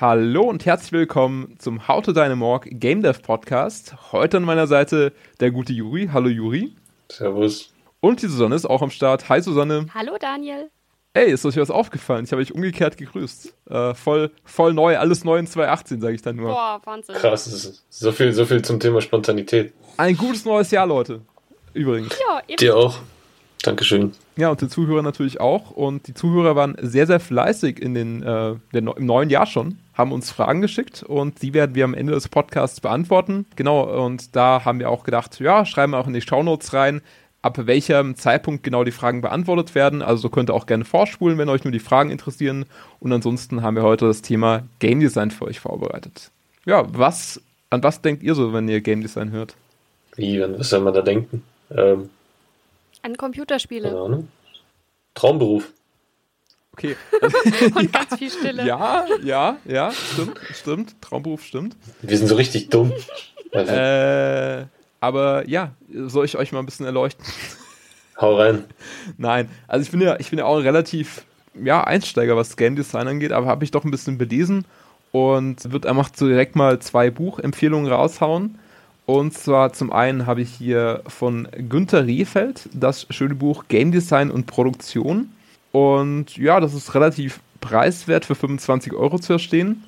Hallo und herzlich willkommen zum How to Dynamorg Game Dev Podcast. Heute an meiner Seite der gute Juri. Hallo Juri. Servus. Und die Susanne ist auch am Start. Hi Susanne. Hallo Daniel. Ey, ist euch was aufgefallen? Ich habe euch umgekehrt gegrüßt. Äh, voll, voll neu, alles neu in 2018, sage ich dann nur. Boah, Wahnsinn. Krass, so viel, so viel zum Thema Spontanität. Ein gutes neues Jahr, Leute. Übrigens. Ja, eben. Dir auch. Dankeschön. Ja, und den Zuhörern natürlich auch. Und die Zuhörer waren sehr, sehr fleißig in den, äh, den, im neuen Jahr schon, haben uns Fragen geschickt und die werden wir am Ende des Podcasts beantworten. Genau, und da haben wir auch gedacht, ja, schreiben wir auch in die Shownotes rein, ab welchem Zeitpunkt genau die Fragen beantwortet werden. Also so könnt ihr auch gerne vorspulen, wenn euch nur die Fragen interessieren. Und ansonsten haben wir heute das Thema Game Design für euch vorbereitet. Ja, was, an was denkt ihr so, wenn ihr Game Design hört? Wie, was soll man da denken? Ähm, An Computerspiele. keine Ahnung. Traumberuf. Okay. Und ganz viel Stille. ja, ja, ja, stimmt, stimmt. Traumberuf stimmt. Wir sind so richtig dumm. Also, Äh, aber ja, soll ich euch mal ein bisschen erleuchten? hau rein. Nein, also ich bin ja, ich bin ja auch ein relativ ja, Einsteiger, was Game Design angeht, aber habe ich doch ein bisschen belesen und wird einfach direkt mal zwei Buchempfehlungen raushauen. Und zwar zum einen habe ich hier von Günter Rehfeld das schöne Buch Game Design und Produktion. Und ja, das ist relativ preiswert für 25 Euro zu erstehen.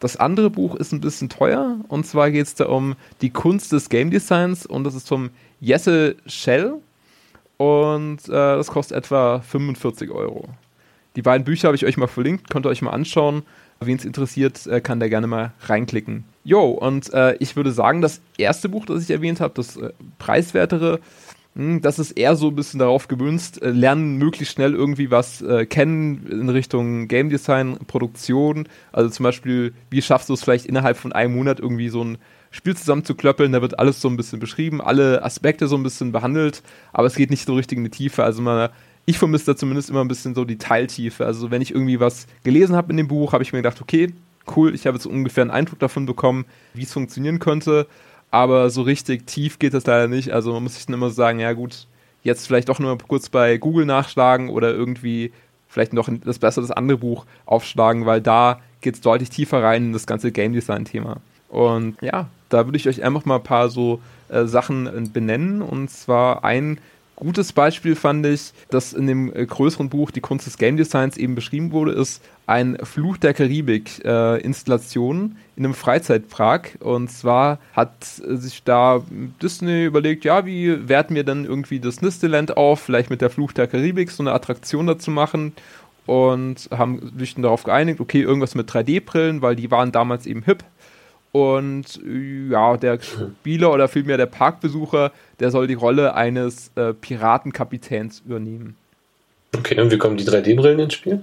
Das andere Buch ist ein bisschen teuer und zwar geht es da um die Kunst des Game Designs und das ist vom Jesse Schell und äh, das kostet etwa 45 Euro. Die beiden Bücher habe ich euch mal verlinkt, könnt ihr euch mal anschauen. Wen es interessiert, äh, kann da gerne mal reinklicken. Jo, und äh, ich würde sagen, das erste Buch, das ich erwähnt habe, das äh, preiswertere, mh, das ist eher so ein bisschen darauf gemünzt, äh, lernen möglichst schnell irgendwie was äh, kennen in Richtung Game Design, Produktion. Also zum Beispiel, wie schaffst du es vielleicht innerhalb von einem Monat irgendwie so ein Spiel zusammenzuklöppeln, da wird alles so ein bisschen beschrieben, alle Aspekte so ein bisschen behandelt, aber es geht nicht so richtig in die Tiefe. Also man, ich vermisse da zumindest immer ein bisschen so die Teiltiefe. Also wenn ich irgendwie was gelesen habe in dem Buch, habe ich mir gedacht, okay, cool, ich habe jetzt ungefähr einen Eindruck davon bekommen, wie es funktionieren könnte, aber so richtig tief geht das leider nicht. Also man muss sich dann immer sagen, ja gut, jetzt vielleicht doch nur kurz bei Google nachschlagen oder irgendwie vielleicht noch das besser das andere Buch aufschlagen, weil da geht es deutlich tiefer rein in das ganze Game Design-Thema. Und ja, da würde ich euch einfach mal ein paar so äh, Sachen äh, benennen. Und zwar ein gutes Beispiel fand ich, dass in dem äh, größeren Buch Die Kunst des Game Designs eben beschrieben wurde, ist ein Fluch der Karibik äh, Installation in einem Freizeitpark. Und zwar hat äh, sich da Disney überlegt, ja, wie werten wir dann irgendwie das Disneyland auf, vielleicht mit der Fluch der Karibik so eine Attraktion dazu machen und haben sich dann darauf geeinigt, okay, irgendwas mit 3D-Brillen, weil die waren damals eben hip. Und ja, der Spieler oder vielmehr der Parkbesucher, der soll die Rolle eines äh, Piratenkapitäns übernehmen. Okay, und wie kommen die 3D-Brillen ins Spiel?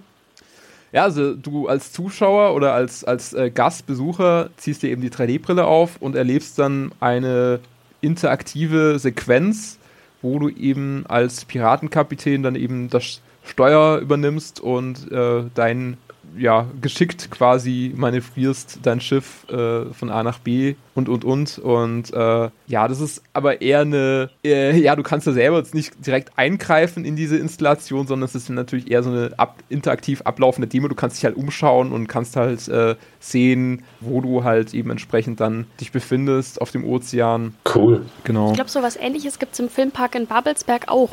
Ja, also du als Zuschauer oder als, als äh, Gastbesucher ziehst dir eben die 3D-Brille auf und erlebst dann eine interaktive Sequenz, wo du eben als Piratenkapitän dann eben das Steuer übernimmst und äh, dein ja, geschickt quasi manövrierst dein Schiff äh, von A nach B und und und. Und äh, ja, das ist aber eher eine, äh, ja, du kannst da selber jetzt nicht direkt eingreifen in diese Installation, sondern es ist natürlich eher so eine ab interaktiv ablaufende Demo. Du kannst dich halt umschauen und kannst halt äh, sehen, wo du halt eben entsprechend dann dich befindest auf dem Ozean. Cool. Genau. Ich glaube, so was ähnliches gibt es im Filmpark in Babelsberg auch.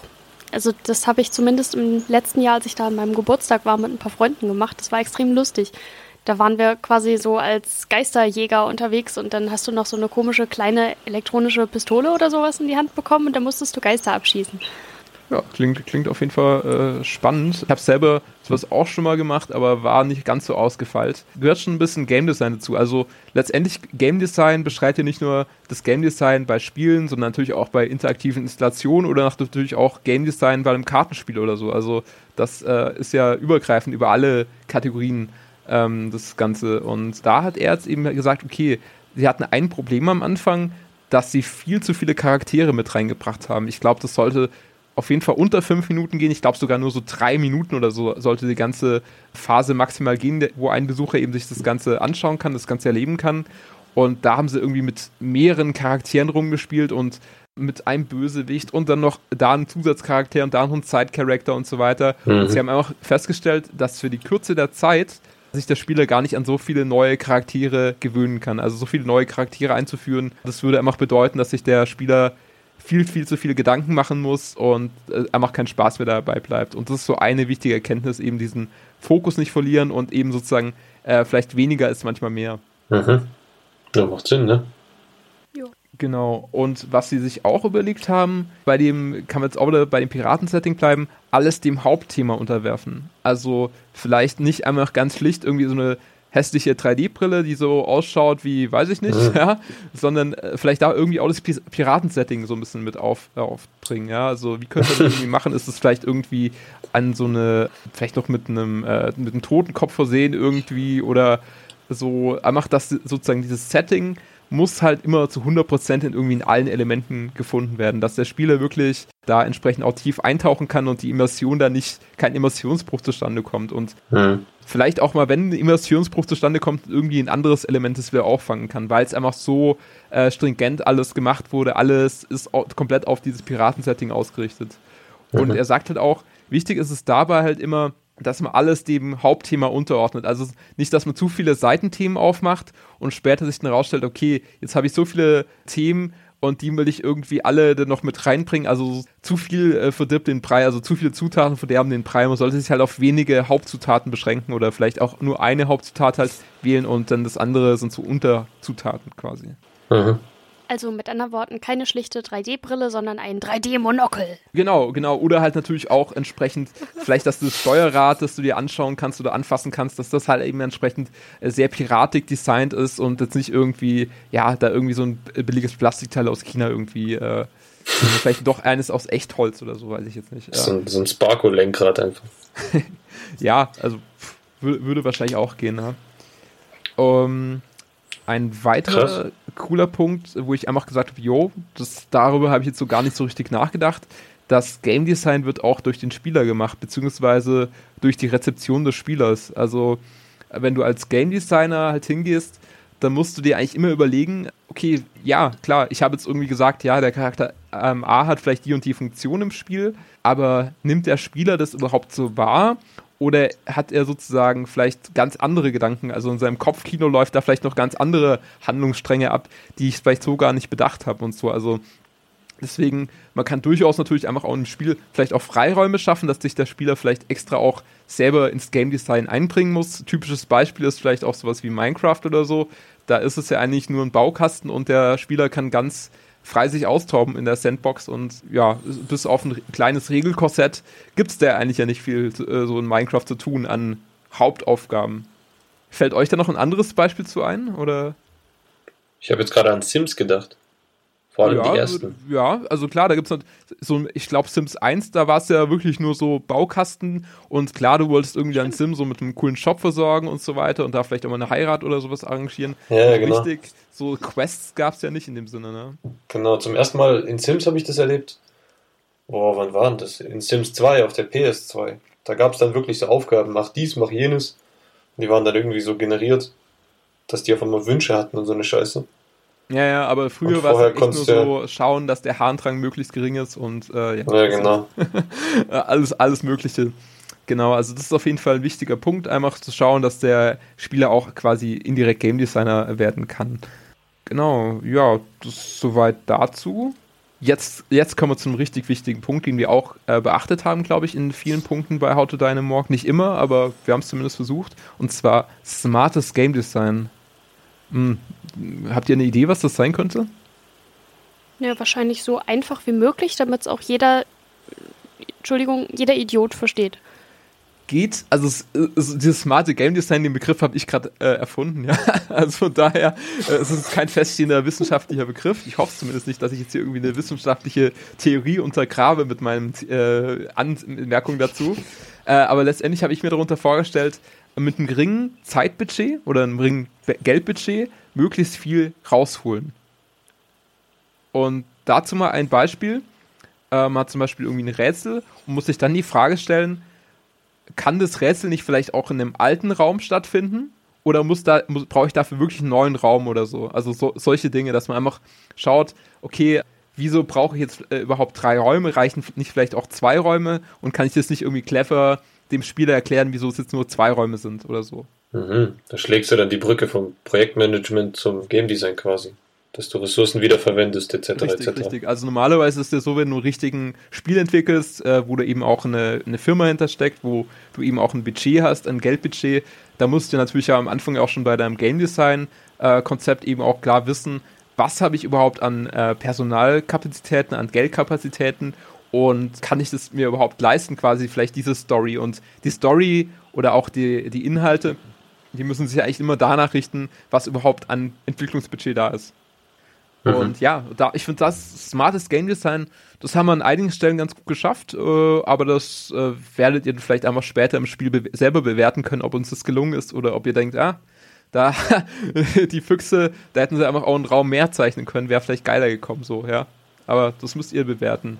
Also das habe ich zumindest im letzten Jahr, als ich da an meinem Geburtstag war, mit ein paar Freunden gemacht. Das war extrem lustig. Da waren wir quasi so als Geisterjäger unterwegs und dann hast du noch so eine komische kleine elektronische Pistole oder sowas in die Hand bekommen und dann musstest du Geister abschießen. Ja, klingt, klingt auf jeden Fall äh, spannend. Ich habe selber sowas auch schon mal gemacht, aber war nicht ganz so ausgefeilt. Gehört schon ein bisschen Game Design dazu. Also letztendlich Game Design beschreibt ja nicht nur das Game Design bei Spielen, sondern natürlich auch bei interaktiven Installationen oder natürlich auch Game Design bei einem Kartenspiel oder so. Also das äh, ist ja übergreifend über alle Kategorien ähm, das Ganze. Und da hat er jetzt eben gesagt, okay, sie hatten ein Problem am Anfang, dass sie viel zu viele Charaktere mit reingebracht haben. Ich glaube, das sollte auf jeden Fall unter fünf Minuten gehen. Ich glaube sogar nur so drei Minuten oder so sollte die ganze Phase maximal gehen, wo ein Besucher eben sich das Ganze anschauen kann, das Ganze erleben kann. Und da haben sie irgendwie mit mehreren Charakteren rumgespielt und mit einem Bösewicht und dann noch da ein Zusatzcharakter und da noch ein Side-Character und so weiter. Mhm. Und sie haben einfach festgestellt, dass für die Kürze der Zeit sich der Spieler gar nicht an so viele neue Charaktere gewöhnen kann. Also so viele neue Charaktere einzuführen, das würde einfach bedeuten, dass sich der Spieler viel, viel zu viele Gedanken machen muss und äh, einfach kein Spaß mehr dabei bleibt. Und das ist so eine wichtige Erkenntnis, eben diesen Fokus nicht verlieren und eben sozusagen äh, vielleicht weniger ist manchmal mehr. Mhm. Ja, macht Sinn, ne? Genau. Und was sie sich auch überlegt haben, bei dem, kann man jetzt auch wieder bei dem Piratensetting bleiben, alles dem Hauptthema unterwerfen. Also vielleicht nicht einfach ganz schlicht irgendwie so eine hässliche 3D-Brille, die so ausschaut wie, weiß ich nicht, mhm. ja, sondern äh, vielleicht da irgendwie auch das Piratensetting so ein bisschen mit auf, äh, aufbringen, ja. Also wie könnte man das irgendwie machen? Ist es vielleicht irgendwie an so eine, vielleicht noch mit einem, äh, mit einem Totenkopf versehen irgendwie oder so, einfach das sozusagen dieses Setting muss halt immer zu 100% in irgendwie in allen Elementen gefunden werden, dass der Spieler wirklich da entsprechend auch tief eintauchen kann und die Immersion da nicht, kein Immersionsbruch zustande kommt und mhm. vielleicht auch mal, wenn ein Immersionsbruch zustande kommt, irgendwie ein anderes Element das wieder auffangen kann, weil es einfach so äh, stringent alles gemacht wurde, alles ist komplett auf dieses Piratensetting ausgerichtet. Mhm. Und er sagt halt auch, wichtig ist es dabei halt immer, dass man alles dem Hauptthema unterordnet. Also nicht, dass man zu viele Seitenthemen aufmacht und später sich dann rausstellt, okay, jetzt habe ich so viele Themen und die will ich irgendwie alle dann noch mit reinbringen. Also zu viel äh, verdirbt den Brei, also zu viele Zutaten verderben den Brei. Man sollte sich halt auf wenige Hauptzutaten beschränken oder vielleicht auch nur eine Hauptzutat halt wählen und dann das andere sind so Unterzutaten quasi. Mhm. Also mit anderen Worten, keine schlichte 3D-Brille, sondern ein 3D-Monokel. Genau, genau. Oder halt natürlich auch entsprechend, vielleicht, dass das Steuerrad, das du dir anschauen kannst oder anfassen kannst, dass das halt eben entsprechend äh, sehr piratig designt ist und jetzt nicht irgendwie, ja, da irgendwie so ein billiges Plastikteil aus China irgendwie, äh, vielleicht doch eines aus Echtholz oder so, weiß ich jetzt nicht. Ja. So, so ein Sparko-Lenkrad einfach. ja, also würde wahrscheinlich auch gehen, ne? Um, ein weiterer. Cooler Punkt, wo ich einfach gesagt habe, jo, das, darüber habe ich jetzt so gar nicht so richtig nachgedacht. Das Game Design wird auch durch den Spieler gemacht, beziehungsweise durch die Rezeption des Spielers. Also, wenn du als Game Designer halt hingehst, dann musst du dir eigentlich immer überlegen, okay, ja, klar, ich habe jetzt irgendwie gesagt, ja, der Charakter ähm, A hat vielleicht die und die Funktion im Spiel, aber nimmt der Spieler das überhaupt so wahr oder hat er sozusagen vielleicht ganz andere Gedanken? Also in seinem Kopfkino läuft da vielleicht noch ganz andere Handlungsstränge ab, die ich vielleicht so gar nicht bedacht habe und so. Also deswegen, man kann durchaus natürlich einfach auch im Spiel vielleicht auch Freiräume schaffen, dass sich der Spieler vielleicht extra auch selber ins Game Design einbringen muss. Typisches Beispiel ist vielleicht auch sowas wie Minecraft oder so. Da ist es ja eigentlich nur ein Baukasten und der Spieler kann ganz frei sich austoben in der Sandbox und ja, bis auf ein kleines Regelkorsett gibt es da eigentlich ja nicht viel äh, so in Minecraft zu tun an Hauptaufgaben. Fällt euch da noch ein anderes Beispiel zu ein? Oder? Ich habe jetzt gerade an Sims gedacht. Vor allem ja, die ersten. Ja, also klar, da gibt es so, ich glaube, Sims 1, da war es ja wirklich nur so Baukasten und klar, du wolltest irgendwie deinen Sim so mit einem coolen Shop versorgen und so weiter und da vielleicht auch mal eine Heirat oder sowas arrangieren. Ja, genau. Richtig, so Quests gab es ja nicht in dem Sinne, ne? Genau, zum ersten Mal in Sims habe ich das erlebt. Boah, wann war denn das? In Sims 2 auf der PS2. Da gab es dann wirklich so Aufgaben, mach dies, mach jenes. Und die waren dann irgendwie so generiert, dass die auf einmal Wünsche hatten und so eine Scheiße. Ja, ja, aber früher war es halt echt nur so schauen, dass der Harndrang möglichst gering ist und äh, ja. Ja, genau. alles, alles Mögliche. Genau, also das ist auf jeden Fall ein wichtiger Punkt, einfach zu schauen, dass der Spieler auch quasi indirekt Game Designer werden kann. Genau, ja, das ist soweit dazu. Jetzt, jetzt kommen wir zu einem richtig wichtigen Punkt, den wir auch äh, beachtet haben, glaube ich, in vielen Punkten bei How to Dynamorg. Nicht immer, aber wir haben es zumindest versucht. Und zwar smartes Game Design. Hm, habt ihr eine Idee, was das sein könnte? Ja, wahrscheinlich so einfach wie möglich, damit es auch jeder, Entschuldigung, jeder Idiot versteht. Geht, also es, es, dieses smarte Game Design, den Begriff habe ich gerade äh, erfunden, ja. Also von daher, äh, es ist kein feststehender wissenschaftlicher Begriff. Ich hoffe zumindest nicht, dass ich jetzt hier irgendwie eine wissenschaftliche Theorie untergrabe mit meinen äh, Anmerkungen dazu. Äh, aber letztendlich habe ich mir darunter vorgestellt, mit einem geringen Zeitbudget oder einem geringen Geldbudget möglichst viel rausholen. Und dazu mal ein Beispiel. Äh, man hat zum Beispiel irgendwie ein Rätsel und muss sich dann die Frage stellen, kann das Rätsel nicht vielleicht auch in einem alten Raum stattfinden? Oder muss da, muss, brauche ich dafür wirklich einen neuen Raum oder so? Also so, solche Dinge, dass man einfach schaut, okay, wieso brauche ich jetzt äh, überhaupt drei Räume? Reichen nicht vielleicht auch zwei Räume? Und kann ich das nicht irgendwie clever dem Spieler erklären, wieso es jetzt nur zwei Räume sind oder so. Mhm. Da schlägst du dann die Brücke vom Projektmanagement zum Game Design quasi. Dass du Ressourcen wiederverwendest, etc. Richtig, etc. richtig. Also normalerweise ist es so, wenn du ein richtigen Spiel entwickelst, äh, wo du eben auch eine, eine Firma hintersteckt, wo du eben auch ein Budget hast, ein Geldbudget, da musst du natürlich ja am Anfang auch schon bei deinem Game Design äh, Konzept eben auch klar wissen, was habe ich überhaupt an äh, Personalkapazitäten, an Geldkapazitäten und kann ich das mir überhaupt leisten, quasi vielleicht diese Story und die Story oder auch die, die Inhalte, die müssen sich eigentlich immer danach richten, was überhaupt an Entwicklungsbudget da ist. Mhm. Und ja, da, ich finde das smartes Game Design, das haben wir an einigen Stellen ganz gut geschafft, äh, aber das äh, werdet ihr vielleicht einfach später im Spiel be selber bewerten können, ob uns das gelungen ist oder ob ihr denkt, ah, da die Füchse, da hätten sie einfach auch einen Raum mehr zeichnen können, wäre vielleicht geiler gekommen, so, ja. Aber das müsst ihr bewerten.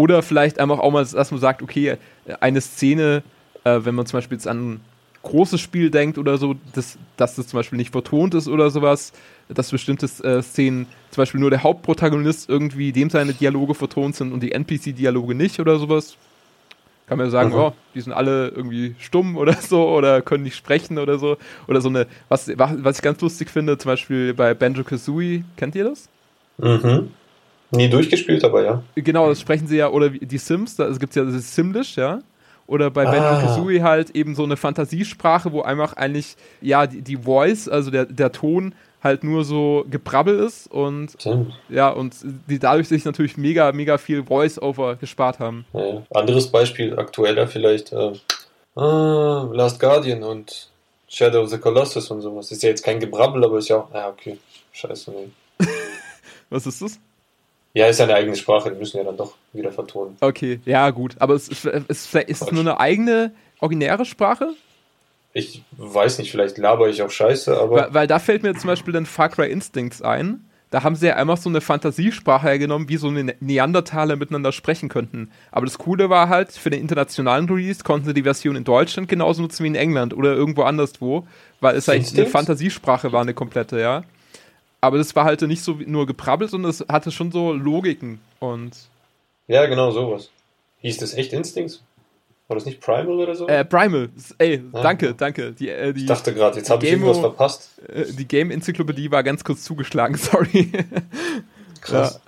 Oder vielleicht einfach auch mal, dass man sagt, okay, eine Szene, äh, wenn man zum Beispiel jetzt an ein großes Spiel denkt oder so, dass, dass das zum Beispiel nicht vertont ist oder sowas, dass bestimmte äh, Szenen, zum Beispiel nur der Hauptprotagonist irgendwie dem seine Dialoge vertont sind und die NPC-Dialoge nicht oder sowas. Kann man ja sagen, mhm. oh, die sind alle irgendwie stumm oder so oder können nicht sprechen oder so. Oder so eine, was, was ich ganz lustig finde, zum Beispiel bei Banjo Kazooie, kennt ihr das? Mhm. Nie durchgespielt, aber ja. Genau, das sprechen sie ja, oder die Sims, da gibt es ja das Simlish, ja. Oder bei ah. Banjo Kazooie halt eben so eine Fantasiesprache, wo einfach eigentlich, ja, die, die Voice, also der, der Ton halt nur so Gebrabbel ist und Stimmt. ja, und die dadurch sich natürlich mega, mega viel Voice-Over gespart haben. Ja. Anderes Beispiel, aktueller vielleicht, äh, ah, Last Guardian und Shadow of the Colossus und sowas. Ist ja jetzt kein Gebrabbel, aber ist ja auch, ja, okay, scheiße, nee. Was ist das? Ja, ist ja eine eigene Sprache, die müssen ja dann doch wieder vertonen. Okay, ja, gut. Aber es, es, es, ist es nur eine eigene, originäre Sprache? Ich weiß nicht, vielleicht laber ich auch scheiße, aber. Weil, weil da fällt mir zum Beispiel dann Far Cry Instincts ein. Da haben sie ja einfach so eine Fantasiesprache hergenommen, wie so eine ne-, Neandertaler miteinander sprechen könnten. Aber das Coole war halt, für den internationalen Release konnten sie die Version in Deutschland genauso nutzen wie in England oder irgendwo anderswo, weil es eigentlich eine Fantasiesprache war, eine komplette, ja. Aber das war halt nicht so nur geprabbelt, sondern es hatte schon so Logiken und. Ja, genau, sowas. Hieß das echt Instincts? War das nicht Primal oder so? Äh, Primal. Ey, ah. danke, danke. Die, äh, die, ich dachte gerade, jetzt habe ich irgendwas verpasst. Äh, die Game-Enzyklopädie war ganz kurz zugeschlagen, sorry. Krass. Ja.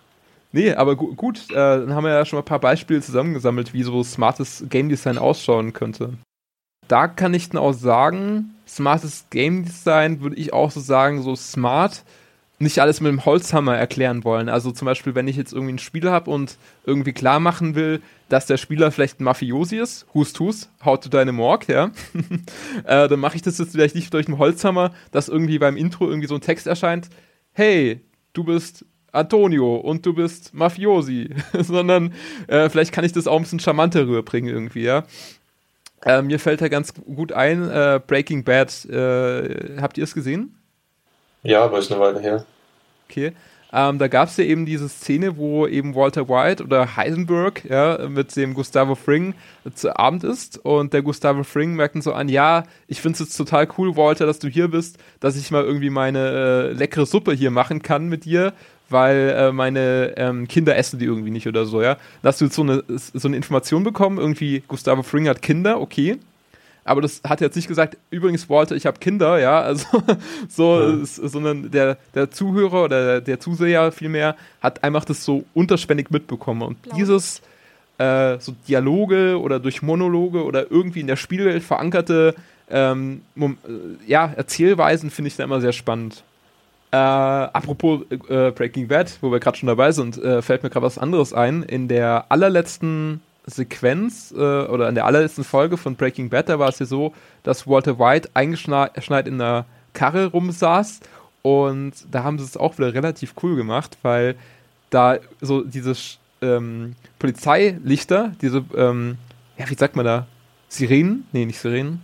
Nee, aber gu gut, äh, dann haben wir ja schon mal ein paar Beispiele zusammengesammelt, wie so smartes Game Design ausschauen könnte. Da kann ich dann auch sagen, smartes Game Design würde ich auch so sagen, so smart nicht alles mit dem Holzhammer erklären wollen. Also zum Beispiel, wenn ich jetzt irgendwie ein Spiel habe und irgendwie klar machen will, dass der Spieler vielleicht ein Mafiosi ist, hust hust, haut du deine Morg, ja, äh, dann mache ich das jetzt vielleicht nicht durch einen Holzhammer, dass irgendwie beim Intro irgendwie so ein Text erscheint, hey, du bist Antonio und du bist Mafiosi, sondern äh, vielleicht kann ich das auch ein bisschen charmanter rüberbringen irgendwie, ja. Äh, mir fällt da ganz gut ein, äh, Breaking Bad, äh, habt ihr es gesehen? Ja, aber ist eine Weile her. Okay. Ähm, da gab es ja eben diese Szene, wo eben Walter White oder Heisenberg ja, mit dem Gustavo Fring zu Abend ist und der Gustavo Fring merkt dann so an, ja, ich finde es jetzt total cool, Walter, dass du hier bist, dass ich mal irgendwie meine äh, leckere Suppe hier machen kann mit dir, weil äh, meine ähm, Kinder essen die irgendwie nicht oder so, ja. Da hast du jetzt so eine, so eine Information bekommen, irgendwie Gustavo Fring hat Kinder, okay aber das hat jetzt nicht gesagt, übrigens, Walter, ich habe Kinder, ja, also so, ja. Sondern der, der Zuhörer oder der, der, Zuseher vielmehr hat einfach das so unterschwellig mitbekommen. Und Blau. dieses äh, so Dialoge oder durch Monologe oder irgendwie in der Spielwelt verankerte ähm, äh, ja, Erzählweisen finde ich da immer sehr spannend. Äh, apropos äh, Breaking Bad, wo wir gerade schon dabei sind, äh, fällt mir gerade was anderes ein. In der allerletzten Sequenz äh, oder in der allerletzten Folge von Breaking Bad, da war es ja so, dass Walter White eingeschneit in einer Karre rumsaß und da haben sie es auch wieder relativ cool gemacht, weil da so diese ähm, Polizeilichter, diese, ähm, ja, wie sagt man da? Sirenen? Nee, nicht Sirenen.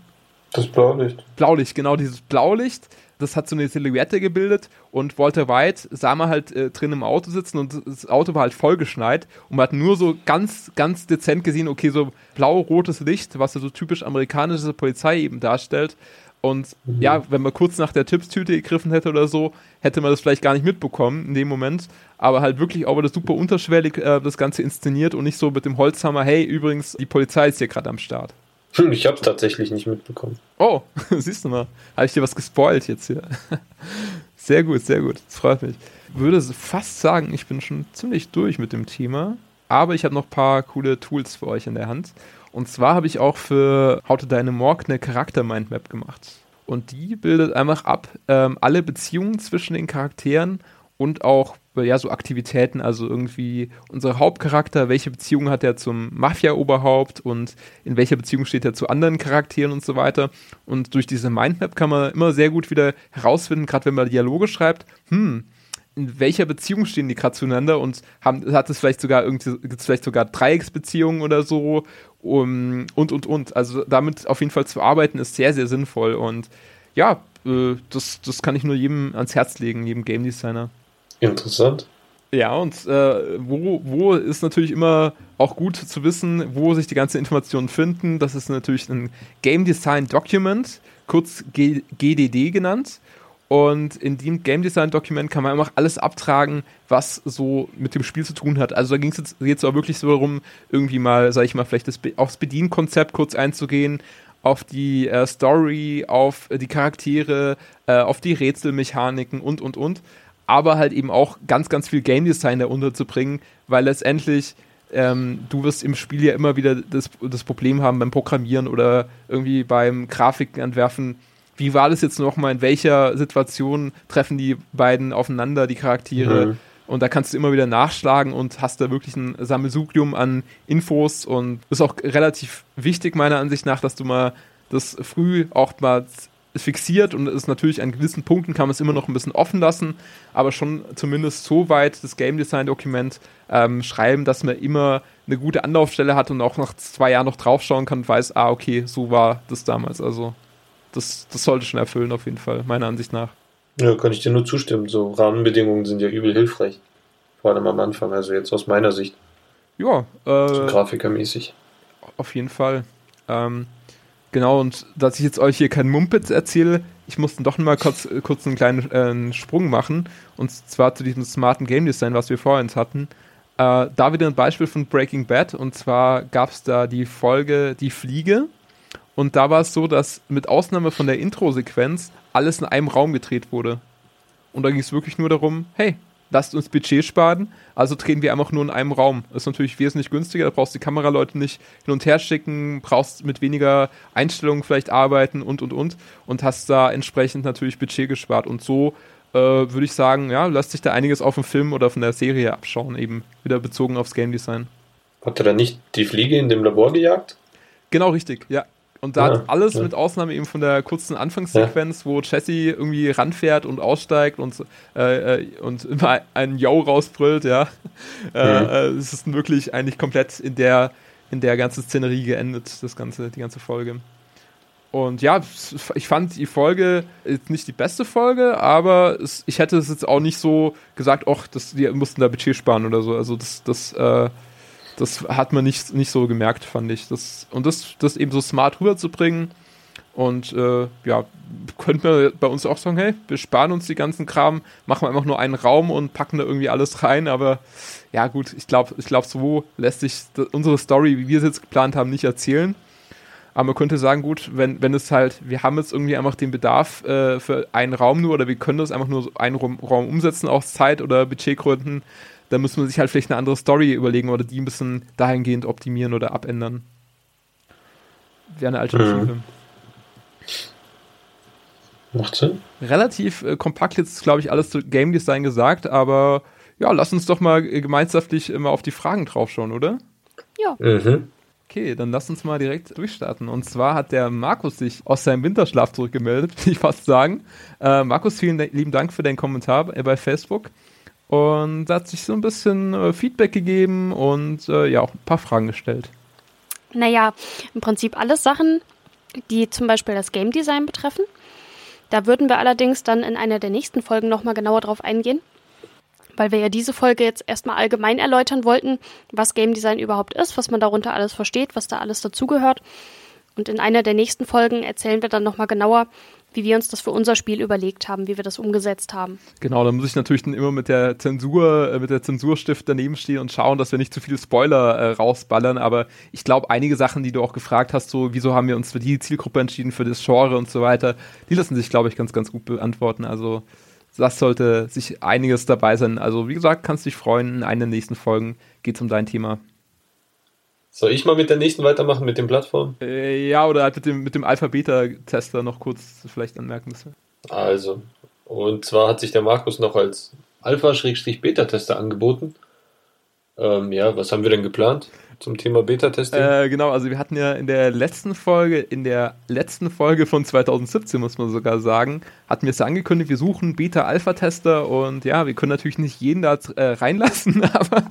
Das Blaulicht. Blaulicht, genau, dieses Blaulicht das hat so eine Silhouette gebildet und Walter White sah man halt äh, drin im Auto sitzen und das Auto war halt vollgeschneit und man hat nur so ganz, ganz dezent gesehen, okay, so blau-rotes Licht, was ja so typisch amerikanische Polizei eben darstellt. Und mhm. ja, wenn man kurz nach der Tippstüte gegriffen hätte oder so, hätte man das vielleicht gar nicht mitbekommen in dem Moment. Aber halt wirklich auch wieder super unterschwellig äh, das Ganze inszeniert und nicht so mit dem Holzhammer, hey, übrigens, die Polizei ist hier gerade am Start. Hm, ich hab's tatsächlich nicht mitbekommen. Oh, siehst du mal. Habe ich dir was gespoilt jetzt hier. Sehr gut, sehr gut. Das freut mich. Würde fast sagen, ich bin schon ziemlich durch mit dem Thema. Aber ich habe noch ein paar coole Tools für euch in der Hand. Und zwar habe ich auch für How to Dynamorg eine Charakter-Mindmap gemacht. Und die bildet einfach ab ähm, alle Beziehungen zwischen den Charakteren und auch ja, so Aktivitäten, also irgendwie unser Hauptcharakter, welche Beziehung hat er zum Mafia-Oberhaupt und in welcher Beziehung steht er zu anderen Charakteren und so weiter. Und durch diese Mindmap kann man immer sehr gut wieder herausfinden, gerade wenn man Dialoge schreibt, hm, in welcher Beziehung stehen die gerade zueinander und haben, hat es vielleicht sogar irgendwie, gibt es vielleicht sogar Dreiecksbeziehungen oder so um, und und und. Also damit auf jeden Fall zu arbeiten ist sehr, sehr sinnvoll und ja, äh, das, das kann ich nur jedem ans Herz legen, jedem Game Designer. Interessant. Ja, und äh, wo, wo ist natürlich immer auch gut zu wissen, wo sich die ganzen Informationen finden. Das ist natürlich ein Game Design Document, kurz G GDD genannt. Und in dem Game Design Dokument kann man einfach alles abtragen, was so mit dem Spiel zu tun hat. Also da ging es jetzt, jetzt auch wirklich so darum, irgendwie mal, sag ich mal, vielleicht das, aufs Bedienkonzept kurz einzugehen, auf die äh, Story, auf äh, die Charaktere, äh, auf die Rätselmechaniken und, und, und aber halt eben auch ganz, ganz viel Game Design da unterzubringen, weil letztendlich ähm, du wirst im Spiel ja immer wieder das, das Problem haben beim Programmieren oder irgendwie beim Grafiken entwerfen. Wie war das jetzt nochmal? In welcher Situation treffen die beiden aufeinander, die Charaktere? Mhm. Und da kannst du immer wieder nachschlagen und hast da wirklich ein Sammelsurium an Infos und ist auch relativ wichtig, meiner Ansicht nach, dass du mal das früh auch mal fixiert und ist natürlich an gewissen Punkten kann man es immer noch ein bisschen offen lassen, aber schon zumindest so weit das Game Design Dokument ähm, schreiben, dass man immer eine gute Anlaufstelle hat und auch nach zwei Jahren noch draufschauen kann und weiß, ah, okay, so war das damals. Also das, das sollte schon erfüllen auf jeden Fall, meiner Ansicht nach. Ja, kann ich dir nur zustimmen. So Rahmenbedingungen sind ja übel hilfreich. Vor allem am Anfang, also jetzt aus meiner Sicht. Ja, äh, so grafikermäßig. Auf jeden Fall. Ähm, Genau, und dass ich jetzt euch hier keinen Mumpitz erzähle, ich musste doch mal kurz, kurz einen kleinen äh, Sprung machen. Und zwar zu diesem smarten Game Design, was wir vorhin hatten. Äh, da wieder ein Beispiel von Breaking Bad. Und zwar gab es da die Folge Die Fliege. Und da war es so, dass mit Ausnahme von der Intro-Sequenz alles in einem Raum gedreht wurde. Und da ging es wirklich nur darum, hey, lasst uns Budget sparen, also drehen wir einfach nur in einem Raum. Das ist natürlich wesentlich günstiger, da brauchst du die Kameraleute nicht hin und her schicken, brauchst mit weniger Einstellungen vielleicht arbeiten und und und und hast da entsprechend natürlich Budget gespart. Und so äh, würde ich sagen, ja, lässt sich da einiges auf dem Film oder von der Serie abschauen, eben wieder bezogen aufs Game Design. Hat er da nicht die Fliege in dem Labor gejagt? Genau, richtig, ja. Und da ja, hat alles ja. mit Ausnahme eben von der kurzen Anfangssequenz, ja. wo Jesse irgendwie ranfährt und aussteigt und, äh, äh und immer einen Yo rausbrüllt, ja. Äh, mhm. Äh, es ist wirklich eigentlich komplett in der, in der ganzen Szenerie geendet, das ganze, die ganze Folge. Und ja, ich fand die Folge jetzt nicht die beste Folge, aber es, ich hätte es jetzt auch nicht so gesagt, ach, das, die mussten da Budget sparen oder so. Also das, das, äh, das hat man nicht, nicht so gemerkt, fand ich. Das, und das, das eben so smart rüberzubringen. Und äh, ja, könnten wir bei uns auch sagen, hey, wir sparen uns die ganzen Kram, machen wir einfach nur einen Raum und packen da irgendwie alles rein. Aber ja, gut, ich glaube, ich glaub, so lässt sich unsere Story, wie wir es jetzt geplant haben, nicht erzählen. Aber man könnte sagen, gut, wenn, wenn es halt, wir haben jetzt irgendwie einfach den Bedarf äh, für einen Raum nur oder wir können das einfach nur einen Raum umsetzen aus Zeit- oder Budgetgründen, dann muss man sich halt vielleicht eine andere Story überlegen oder die ein bisschen dahingehend optimieren oder abändern. Wäre eine Alternative. Mhm. Macht Sinn. Relativ äh, kompakt jetzt, glaube ich, alles zu Game Design gesagt, aber ja, lass uns doch mal gemeinschaftlich immer auf die Fragen draufschauen, oder? Ja. Mhm. Okay, dann lass uns mal direkt durchstarten. Und zwar hat der Markus sich aus seinem Winterschlaf zurückgemeldet, will ich fast sagen. Äh, Markus, vielen lieben Dank für deinen Kommentar bei Facebook. Und hat sich so ein bisschen äh, Feedback gegeben und äh, ja auch ein paar Fragen gestellt. Naja, im Prinzip alles Sachen, die zum Beispiel das Game Design betreffen. Da würden wir allerdings dann in einer der nächsten Folgen nochmal genauer drauf eingehen, weil wir ja diese Folge jetzt erstmal allgemein erläutern wollten, was Game Design überhaupt ist, was man darunter alles versteht, was da alles dazugehört. Und in einer der nächsten Folgen erzählen wir dann nochmal genauer, wie wir uns das für unser Spiel überlegt haben, wie wir das umgesetzt haben. Genau, da muss ich natürlich dann immer mit der Zensur, äh, mit der Zensurstift daneben stehen und schauen, dass wir nicht zu viele Spoiler äh, rausballern. Aber ich glaube, einige Sachen, die du auch gefragt hast, so wieso haben wir uns für die Zielgruppe entschieden, für das Genre und so weiter, die lassen sich, glaube ich, ganz, ganz gut beantworten. Also das sollte sich einiges dabei sein. Also wie gesagt, kannst dich freuen. In einer der nächsten Folgen geht es um dein Thema. Soll ich mal mit der nächsten weitermachen, mit den Plattformen? Äh, ja, oder halt mit dem, mit dem Alpha-Beta-Tester noch kurz vielleicht anmerken müssen. Also, und zwar hat sich der Markus noch als Alpha-Beta-Tester angeboten. Ähm, ja, was haben wir denn geplant? Zum Thema Beta-Testing? Äh, genau, also wir hatten ja in der letzten Folge, in der letzten Folge von 2017, muss man sogar sagen, hatten wir es ja angekündigt, wir suchen Beta-Alpha-Tester und ja, wir können natürlich nicht jeden da äh, reinlassen, aber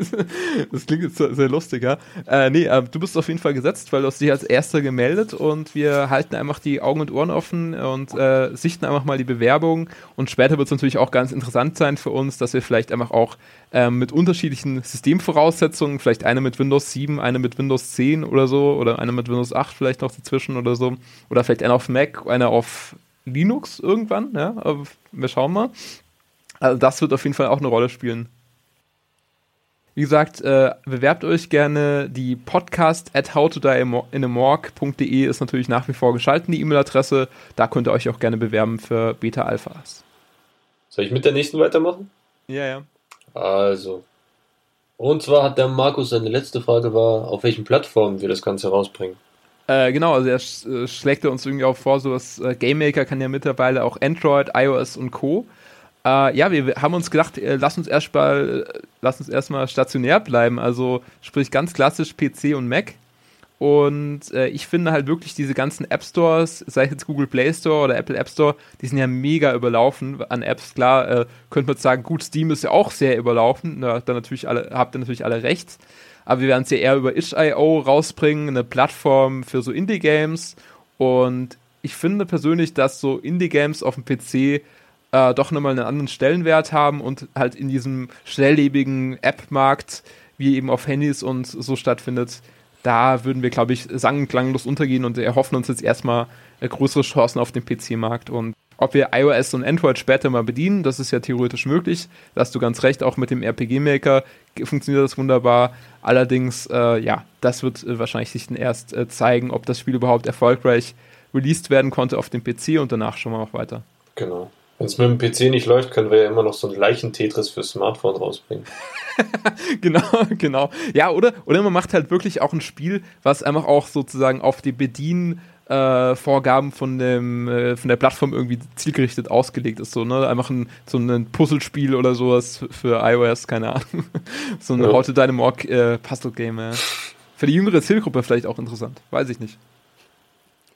das klingt jetzt sehr, lustig, ja. Äh, nee, äh, du bist auf jeden Fall gesetzt, weil du hast dich als Erster gemeldet und wir halten einfach die Augen und Ohren offen und äh, sichten einfach mal die Bewerbung und später wird es natürlich auch ganz interessant sein für uns, dass wir vielleicht einfach auch ähm, mit unterschiedlichen Systemvoraussetzungen, vielleicht eine mit Windows 7, eine mit Windows 10 oder so, oder eine mit Windows 8 vielleicht noch dazwischen oder so, oder vielleicht eine auf Mac, eine auf Linux irgendwann, ja, aber wir schauen mal. Also das wird auf jeden Fall auch eine Rolle spielen. Wie gesagt, äh, bewerbt euch gerne. Die podcast at howtodieinaMorg.de ist natürlich nach wie vor geschalten, die E-Mail-Adresse. Da könnt ihr euch auch gerne bewerben für Beta-Alphas. Soll ich mit der nächsten weitermachen? Ja, ja. Also. Und zwar hat der Markus seine letzte Frage war, auf welchen Plattformen wir das Ganze rausbringen. Äh, genau, also er sch äh, schlägt uns irgendwie auch vor, so dass äh, Game Maker kann ja mittlerweile auch Android, iOS und Co. Äh, ja, wir, wir, haben uns gedacht, äh, lass uns erstmal, äh, lass uns erstmal stationär bleiben, also sprich ganz klassisch PC und Mac. Und äh, ich finde halt wirklich diese ganzen App Stores, sei es jetzt Google Play Store oder Apple App Store, die sind ja mega überlaufen an Apps. Klar, äh, könnte man sagen, gut, Steam ist ja auch sehr überlaufen. Na, da natürlich alle, habt ihr natürlich alle recht. Aber wir werden es ja eher über itch.io rausbringen, eine Plattform für so Indie-Games. Und ich finde persönlich, dass so Indie-Games auf dem PC äh, doch nochmal einen anderen Stellenwert haben und halt in diesem schnelllebigen App-Markt, wie eben auf Handys und so stattfindet, da würden wir, glaube ich, sang- und klanglos untergehen und erhoffen uns jetzt erstmal größere Chancen auf dem PC-Markt. Und ob wir iOS und Android später mal bedienen, das ist ja theoretisch möglich. Da hast du ganz recht, auch mit dem RPG-Maker funktioniert das wunderbar. Allerdings, äh, ja, das wird wahrscheinlich sich dann erst äh, zeigen, ob das Spiel überhaupt erfolgreich released werden konnte auf dem PC und danach schon mal auch weiter. Genau. Wenn es mit dem PC nicht läuft, können wir ja immer noch so ein Leichen-Tetris für Smartphone rausbringen. genau, genau. Ja, oder, oder man macht halt wirklich auch ein Spiel, was einfach auch sozusagen auf die Bedienvorgaben äh, von, dem, äh, von der Plattform irgendwie zielgerichtet ausgelegt ist. So, ne? Einfach ein, so ein Puzzlespiel oder sowas für iOS, keine Ahnung. so ein ja. How to Dynamorg äh, Puzzle-Game. Ja. Für die jüngere Zielgruppe vielleicht auch interessant. Weiß ich nicht.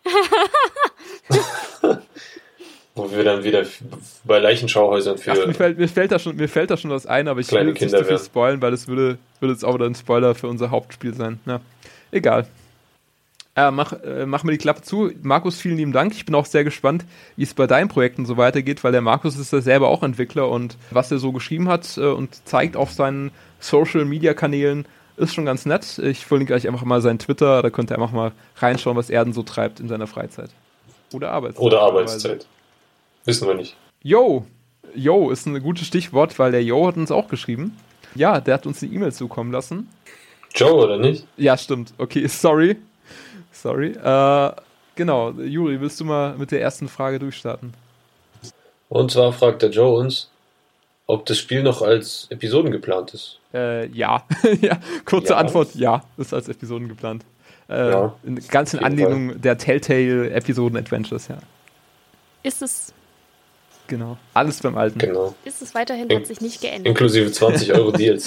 Wo wir dann wieder bei Leichenschauhäusern für. Ach, mir, fällt, mir, fällt da schon, mir fällt da schon was ein, aber ich will jetzt nicht zu viel spoilen, weil das würde, würde jetzt auch wieder ein Spoiler für unser Hauptspiel sein. Ja, egal. Äh, mach, äh, mach mir die Klappe zu. Markus, vielen lieben Dank. Ich bin auch sehr gespannt, wie es bei deinen Projekten so weitergeht, weil der Markus ist ja selber auch Entwickler und was er so geschrieben hat äh, und zeigt auf seinen Social Media Kanälen, ist schon ganz nett. Ich verlinke euch einfach mal seinen Twitter, da könnt ihr einfach mal reinschauen, was er denn so treibt in seiner Freizeit. Oder Arbeitszeit. Oder Arbeitszeit. Wissen wir nicht. Yo, Yo ist ein gutes Stichwort, weil der Yo hat uns auch geschrieben. Ja, der hat uns eine E-Mail zukommen lassen. Joe, oder nicht? Ja, stimmt. Okay, sorry. Sorry. Äh, genau, Juri, willst du mal mit der ersten Frage durchstarten? Und zwar fragt der Joe uns, ob das Spiel noch als Episoden geplant ist. Äh, ja. ja. Kurze ja. Antwort, ja, ist als Episoden geplant. Äh, ja, ganz in Anlehnung Fall. der Telltale-Episoden-Adventures, ja. Ist es Genau. Alles beim Alten. Genau. Ist es weiterhin, In hat sich nicht geändert. Inklusive 20 Euro DLC.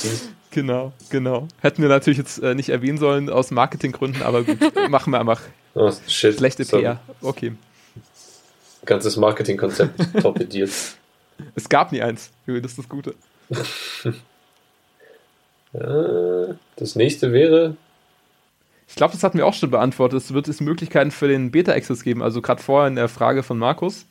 Genau, genau. Hätten wir natürlich jetzt äh, nicht erwähnen sollen aus Marketinggründen, aber gut, machen wir einfach. Oh, shit. Schlechte Sorry. PR. Okay. Ganzes Marketingkonzept torpediert. Es gab nie eins. Das ist das Gute. das nächste wäre. Ich glaube, das hatten wir auch schon beantwortet. Es wird es Möglichkeiten für den Beta-Access geben. Also gerade vorher in der Frage von Markus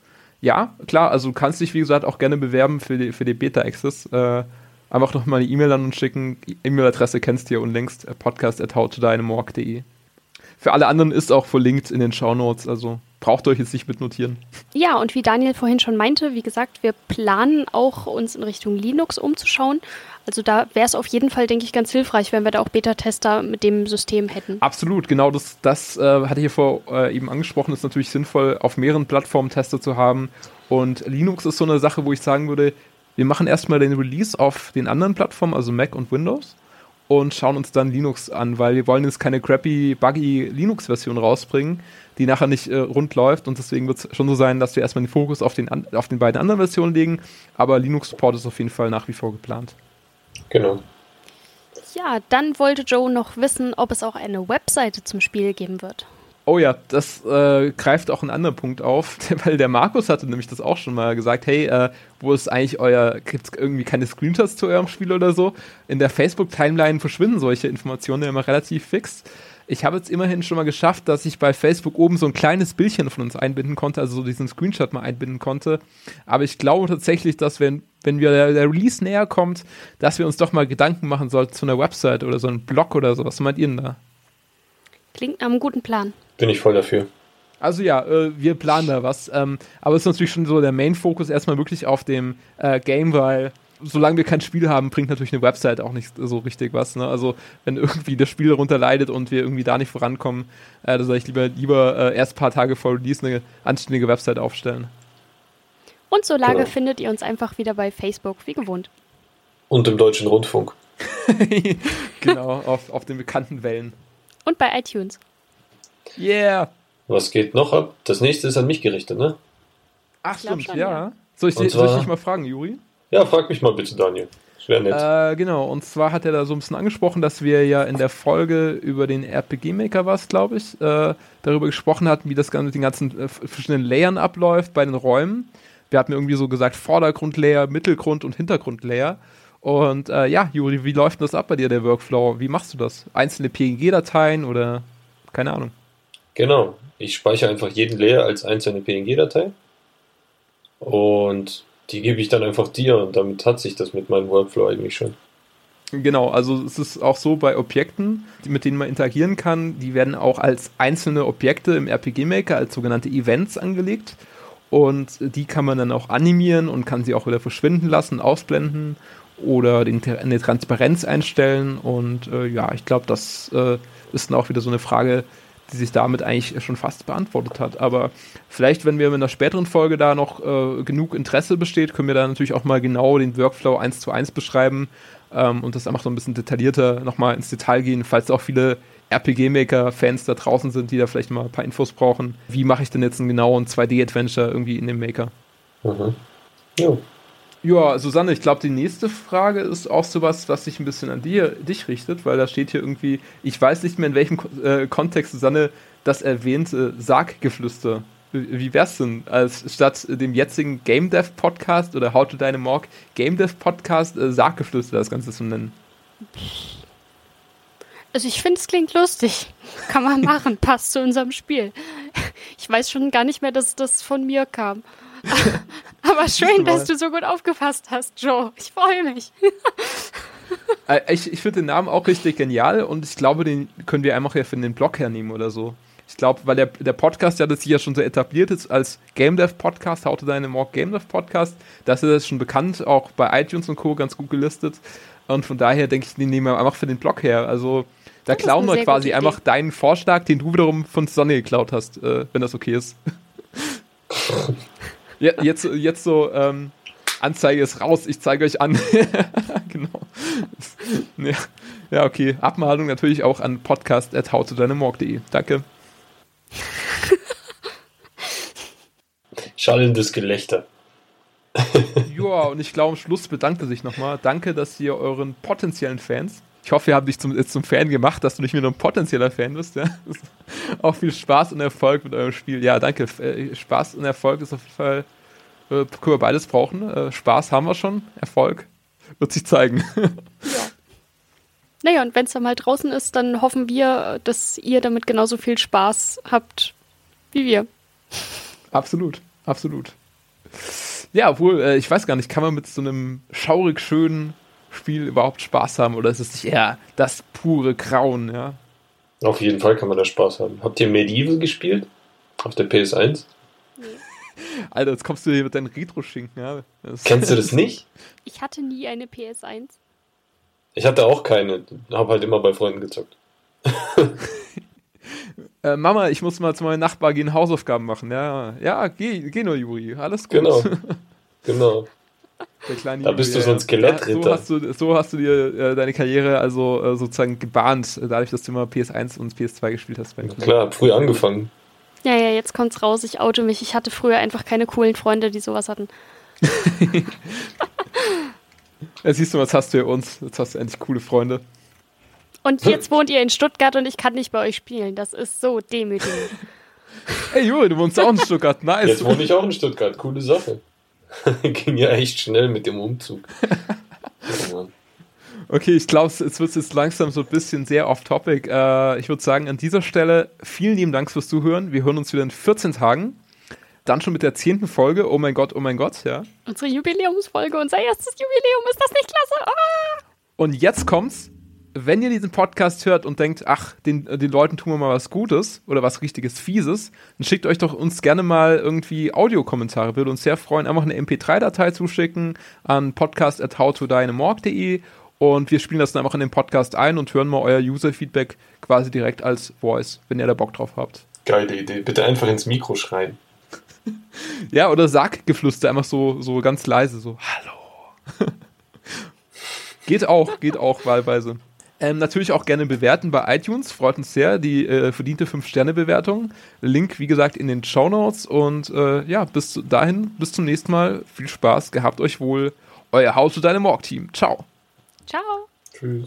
ja, klar, also du kannst dich, wie gesagt, auch gerne bewerben für die, für die Beta-Access. Äh, einfach noch mal eine E-Mail an uns schicken. E-Mail-Adresse kennst du ja unlängst, äh, podcast.howtodynamorg.de. für alle anderen ist auch verlinkt in den Shownotes, also braucht euch jetzt nicht mitnotieren. Ja, und wie Daniel vorhin schon meinte, wie gesagt, wir planen auch uns in Richtung Linux umzuschauen. Also da wäre es auf jeden Fall, denke ich, ganz hilfreich, wenn wir da auch Beta-Tester mit dem System hätten. Absolut, genau das, das äh, hatte ich hier vor äh, eben angesprochen, ist natürlich sinnvoll, auf mehreren Plattformen Tester zu haben. Und Linux ist so eine Sache, wo ich sagen würde, wir machen erstmal den Release auf den anderen Plattformen, also Mac und Windows, und schauen uns dann Linux an, weil wir wollen jetzt keine crappy, buggy Linux-Version rausbringen, die nachher nicht äh, rund läuft. Und deswegen wird es schon so sein, dass wir erstmal den Fokus auf den, auf den beiden anderen Versionen legen. Aber Linux-Support ist auf jeden Fall nach wie vor geplant. Genau. Ja, dann wollte Joe noch wissen, ob es auch eine Webseite zum Spiel geben wird. Oh ja, das äh, greift auch einen anderen Punkt auf, weil der Markus hatte nämlich das auch schon mal gesagt, hey, äh, wo ist eigentlich euer, gibt es irgendwie keine Screenshots zu eurem Spiel oder so? In der Facebook-Timeline verschwinden solche Informationen ja immer relativ fix. Ich habe jetzt immerhin schon mal geschafft, dass ich bei Facebook oben so ein kleines Bildchen von uns einbinden konnte, also so diesen Screenshot mal einbinden konnte. Aber ich glaube tatsächlich, dass wenn, wenn wir der, der Release näher kommt, dass wir uns doch mal Gedanken machen sollten zu einer Website oder so einem Blog oder so. Was meint ihr denn da? Klingt nach einem guten Plan. Bin ich voll dafür. Also ja, äh, wir planen da was. Ähm, aber es ist natürlich schon so der Main-Fokus erstmal wirklich auf dem äh, Game, weil solange wir kein Spiel haben, bringt natürlich eine Website auch nicht so richtig was. Ne? Also wenn irgendwie das Spiel darunter leidet und wir irgendwie da nicht vorankommen, äh, dann soll ich lieber, lieber äh, erst ein paar Tage vor Release eine anständige Website aufstellen. Und so lange genau. findet ihr uns einfach wieder bei Facebook, wie gewohnt. Und im Deutschen Rundfunk. genau, auf, auf den bekannten Wellen. Und bei iTunes. Yeah. Was geht noch ab? Das nächste ist an mich gerichtet, ne? Ach, stimmt, schon, ja. ja. Soll, ich, soll ich dich mal fragen, Juri? Ja, frag mich mal bitte, Daniel. Wäre nett. Äh, genau, und zwar hat er da so ein bisschen angesprochen, dass wir ja in der Folge über den RPG-Maker was, glaube ich, äh, darüber gesprochen hatten, wie das Ganze mit den ganzen äh, verschiedenen Layern abläuft bei den Räumen. Wir hatten irgendwie so gesagt Vordergrundlayer, Mittelgrund und Hintergrundlayer. Und äh, ja, Juri, wie läuft das ab bei dir, der Workflow? Wie machst du das? Einzelne PNG-Dateien oder keine Ahnung? Genau. Ich speichere einfach jeden Layer als einzelne PNG-Datei und die gebe ich dann einfach dir und damit hat sich das mit meinem Workflow eigentlich schon. Genau, also es ist auch so bei Objekten, mit denen man interagieren kann, die werden auch als einzelne Objekte im RPG Maker als sogenannte Events angelegt und die kann man dann auch animieren und kann sie auch wieder verschwinden lassen, ausblenden oder den, eine Transparenz einstellen und äh, ja, ich glaube, das äh, ist dann auch wieder so eine Frage, die sich damit eigentlich schon fast beantwortet hat. Aber vielleicht, wenn wir in einer späteren Folge da noch äh, genug Interesse besteht, können wir da natürlich auch mal genau den Workflow eins zu eins beschreiben ähm, und das einfach so ein bisschen detaillierter nochmal ins Detail gehen, falls auch viele RPG-Maker-Fans da draußen sind, die da vielleicht mal ein paar Infos brauchen. Wie mache ich denn jetzt einen genauen 2D-Adventure irgendwie in dem Maker? Mhm. Ja. Ja, Susanne, ich glaube, die nächste Frage ist auch sowas, was sich ein bisschen an dir, dich richtet, weil da steht hier irgendwie, ich weiß nicht mehr in welchem äh, Kontext Susanne das erwähnte Sarggeflüster. Wie wär's denn, als statt dem jetzigen Game Dev Podcast oder How to Dynamorg Game Dev Podcast äh, Sarggeflüster das Ganze zu nennen? Also ich finde, es klingt lustig. Kann man machen, passt zu unserem Spiel. Ich weiß schon gar nicht mehr, dass das von mir kam. Aber schön, dass du so gut aufgepasst hast, Joe. Ich freue mich. Äh, ich, ich finde den Namen auch richtig genial und ich glaube, den können wir einfach ja für den Blog hernehmen oder so. Ich glaube, weil der, der Podcast ja das hier ja schon so etabliert ist als Game Dev Podcast, How to Deine Morg Game Dev Podcast, das ist jetzt schon bekannt, auch bei iTunes und Co. ganz gut gelistet. Und von daher denke ich, den nehmen wir einfach für den Blog her. Also da klauen wir quasi einfach deinen Vorschlag, den du wiederum von Sonne geklaut hast, äh, wenn das okay ist. Jetzt, jetzt so, ähm, Anzeige ist raus, ich zeige euch an. genau. Ja, ja, okay. Abmahnung natürlich auch an podcast.howtodynamorg.de. Danke. Schallendes Gelächter. ja, und ich glaube, am Schluss bedankt er sich nochmal. Danke, dass ihr euren potenziellen Fans ich hoffe, wir haben dich zum, zum Fan gemacht, dass du nicht mehr nur ein potenzieller Fan bist. Ja? Auch viel Spaß und Erfolg mit eurem Spiel. Ja, danke. Äh, Spaß und Erfolg ist auf jeden Fall, äh, können wir beides brauchen. Äh, Spaß haben wir schon, Erfolg wird sich zeigen. Ja. Naja, und wenn es dann mal draußen ist, dann hoffen wir, dass ihr damit genauso viel Spaß habt wie wir. Absolut, absolut. Ja, obwohl, äh, ich weiß gar nicht, kann man mit so einem schaurig schönen Spiel überhaupt Spaß haben oder ist es nicht eher das pure Grauen, ja? Auf jeden Fall kann man da Spaß haben. Habt ihr Medieval gespielt? Auf der PS1? Alter, jetzt kommst du hier mit deinen Retro-Schinken. Ja. Das- Kennst du das nicht? Ich hatte nie eine PS1. Ich hatte auch keine. Hab halt immer bei Freunden gezockt. Äh, Mama, ich muss mal zu meinem Nachbar gehen, Hausaufgaben machen. Ja, ja, geh, geh nur, Juri. Alles gut. Genau. Genau. Der kleine Da bist Juri, du so ein. Skelettritter. So hast du, so hast du dir äh, deine Karriere also äh, sozusagen gebahnt, äh, dadurch, dass du immer PS1 und PS2 gespielt hast. Klar, früh angefangen. Ja, ja, jetzt kommt's raus. Ich oute mich. Ich hatte früher einfach keine coolen Freunde, die sowas hatten. Ja, siehst du, was hast du ja uns? Jetzt hast du endlich coole Freunde. Und jetzt wohnt ihr in Stuttgart und ich kann nicht bei euch spielen. Das ist so demütigend. Ey, Juri, du wohnst auch in Stuttgart. Nice. Jetzt wohne ich auch in Stuttgart. Coole Sache. Ging ja echt schnell mit dem Umzug. Oh. Okay, ich glaube, es wird jetzt langsam so ein bisschen sehr off-topic. Äh, ich würde sagen, an dieser Stelle vielen lieben Dank fürs Zuhören. Wir hören uns wieder in 14 Tagen. Dann schon mit der zehnten Folge. Oh mein Gott, oh mein Gott, ja. Unsere Jubiläumsfolge, unser erstes Jubiläum. Ist das nicht klasse? Ah! Und jetzt kommt's. Wenn ihr diesen Podcast hört und denkt, ach, den, den Leuten tun wir mal was Gutes oder was richtiges Fieses, dann schickt euch doch uns gerne mal irgendwie Audiokommentare. Würde uns sehr freuen. Einfach eine MP3-Datei zuschicken an podcast.howtodynamorg.de und wir spielen das dann einfach in den Podcast ein und hören mal euer User-Feedback quasi direkt als Voice, wenn ihr da Bock drauf habt. Geile Idee. Bitte einfach ins Mikro schreien. Ja, oder Sarggeflüster, einfach so, so ganz leise, so, hallo. geht auch, geht auch wahlweise. Ähm, natürlich auch gerne bewerten bei iTunes, freut uns sehr, die äh, verdiente 5-Sterne-Bewertung. Link, wie gesagt, in den Show Notes und äh, ja, bis zu- dahin, bis zum nächsten Mal. Viel Spaß, gehabt euch wohl. Euer Haus und deine Morg-Team. Ciao. Ciao. Tschüss.